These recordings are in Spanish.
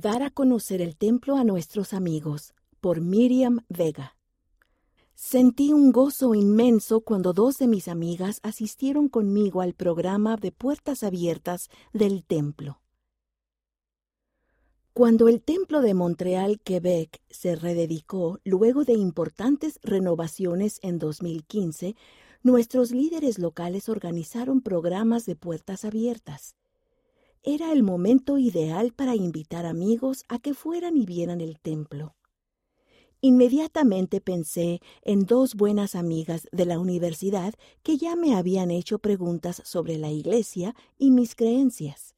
Dar a conocer el templo a nuestros amigos por Miriam Vega. Sentí un gozo inmenso cuando dos de mis amigas asistieron conmigo al programa de puertas abiertas del templo. Cuando el templo de Montreal, Quebec, se rededicó luego de importantes renovaciones en 2015, nuestros líderes locales organizaron programas de puertas abiertas. Era el momento ideal para invitar amigos a que fueran y vieran el templo. Inmediatamente pensé en dos buenas amigas de la universidad que ya me habían hecho preguntas sobre la Iglesia y mis creencias.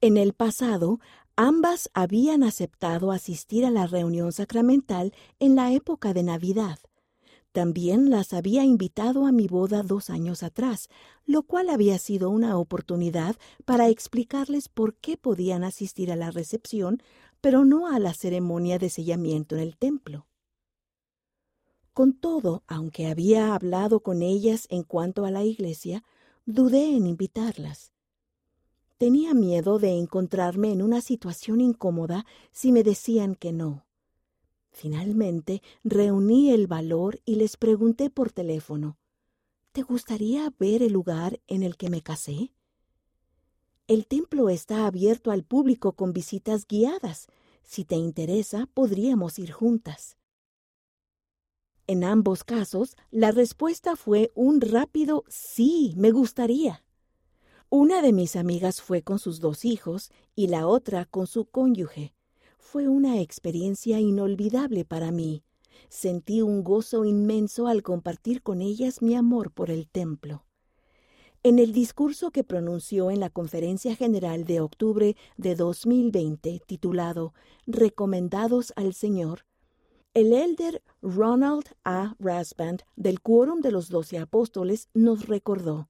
En el pasado, ambas habían aceptado asistir a la reunión sacramental en la época de Navidad. También las había invitado a mi boda dos años atrás, lo cual había sido una oportunidad para explicarles por qué podían asistir a la recepción pero no a la ceremonia de sellamiento en el templo. Con todo, aunque había hablado con ellas en cuanto a la iglesia, dudé en invitarlas. Tenía miedo de encontrarme en una situación incómoda si me decían que no. Finalmente reuní el valor y les pregunté por teléfono ¿Te gustaría ver el lugar en el que me casé? El templo está abierto al público con visitas guiadas. Si te interesa, podríamos ir juntas. En ambos casos, la respuesta fue un rápido sí, me gustaría. Una de mis amigas fue con sus dos hijos y la otra con su cónyuge. Fue una experiencia inolvidable para mí. Sentí un gozo inmenso al compartir con ellas mi amor por el templo. En el discurso que pronunció en la Conferencia General de octubre de 2020, titulado Recomendados al Señor, el elder Ronald A. Rasband del Quórum de los Doce Apóstoles nos recordó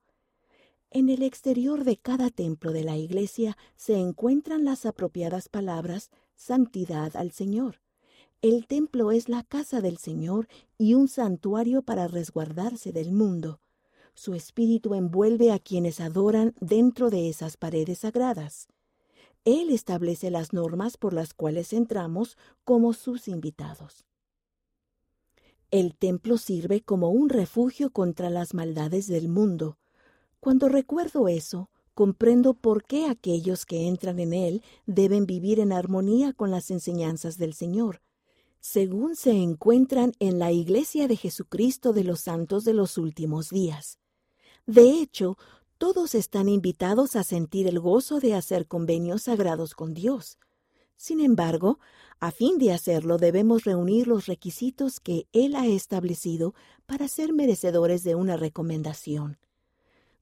En el exterior de cada templo de la Iglesia se encuentran las apropiadas palabras santidad al Señor. El templo es la casa del Señor y un santuario para resguardarse del mundo. Su espíritu envuelve a quienes adoran dentro de esas paredes sagradas. Él establece las normas por las cuales entramos como sus invitados. El templo sirve como un refugio contra las maldades del mundo. Cuando recuerdo eso, comprendo por qué aquellos que entran en él deben vivir en armonía con las enseñanzas del Señor, según se encuentran en la Iglesia de Jesucristo de los Santos de los Últimos Días. De hecho, todos están invitados a sentir el gozo de hacer convenios sagrados con Dios. Sin embargo, a fin de hacerlo debemos reunir los requisitos que Él ha establecido para ser merecedores de una recomendación.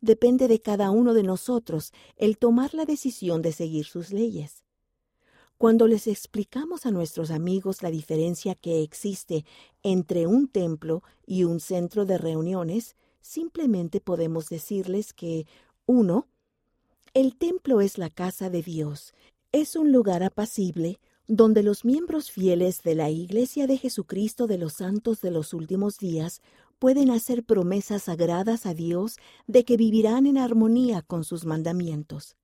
Depende de cada uno de nosotros el tomar la decisión de seguir sus leyes. Cuando les explicamos a nuestros amigos la diferencia que existe entre un templo y un centro de reuniones, simplemente podemos decirles que, uno, el templo es la casa de Dios, es un lugar apacible donde los miembros fieles de la Iglesia de Jesucristo de los Santos de los Últimos Días pueden hacer promesas sagradas a Dios de que vivirán en armonía con sus mandamientos.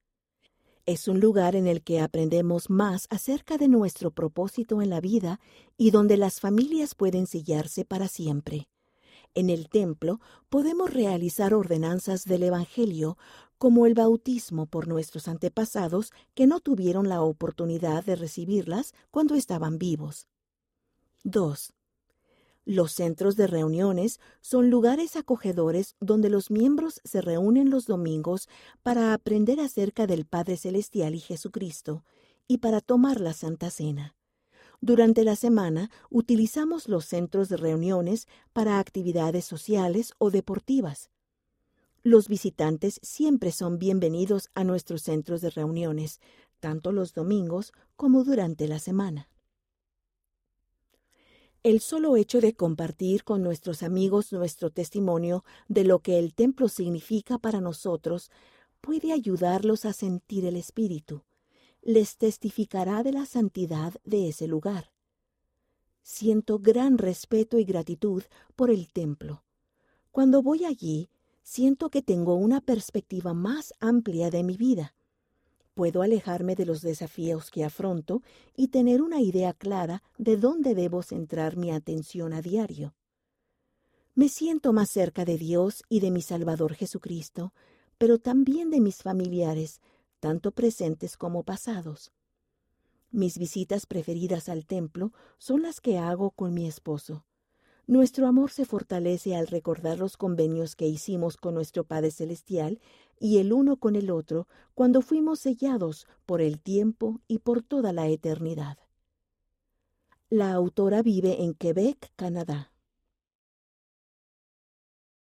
Es un lugar en el que aprendemos más acerca de nuestro propósito en la vida y donde las familias pueden sellarse para siempre. En el templo podemos realizar ordenanzas del Evangelio como el bautismo por nuestros antepasados que no tuvieron la oportunidad de recibirlas cuando estaban vivos. 2. Los centros de reuniones son lugares acogedores donde los miembros se reúnen los domingos para aprender acerca del Padre Celestial y Jesucristo y para tomar la Santa Cena. Durante la semana utilizamos los centros de reuniones para actividades sociales o deportivas. Los visitantes siempre son bienvenidos a nuestros centros de reuniones, tanto los domingos como durante la semana. El solo hecho de compartir con nuestros amigos nuestro testimonio de lo que el templo significa para nosotros puede ayudarlos a sentir el Espíritu, les testificará de la santidad de ese lugar. Siento gran respeto y gratitud por el templo. Cuando voy allí, siento que tengo una perspectiva más amplia de mi vida. Puedo alejarme de los desafíos que afronto y tener una idea clara de dónde debo centrar mi atención a diario. Me siento más cerca de Dios y de mi Salvador Jesucristo, pero también de mis familiares, tanto presentes como pasados. Mis visitas preferidas al templo son las que hago con mi esposo. Nuestro amor se fortalece al recordar los convenios que hicimos con nuestro Padre Celestial y el uno con el otro cuando fuimos sellados por el tiempo y por toda la eternidad. La autora vive en Quebec, Canadá.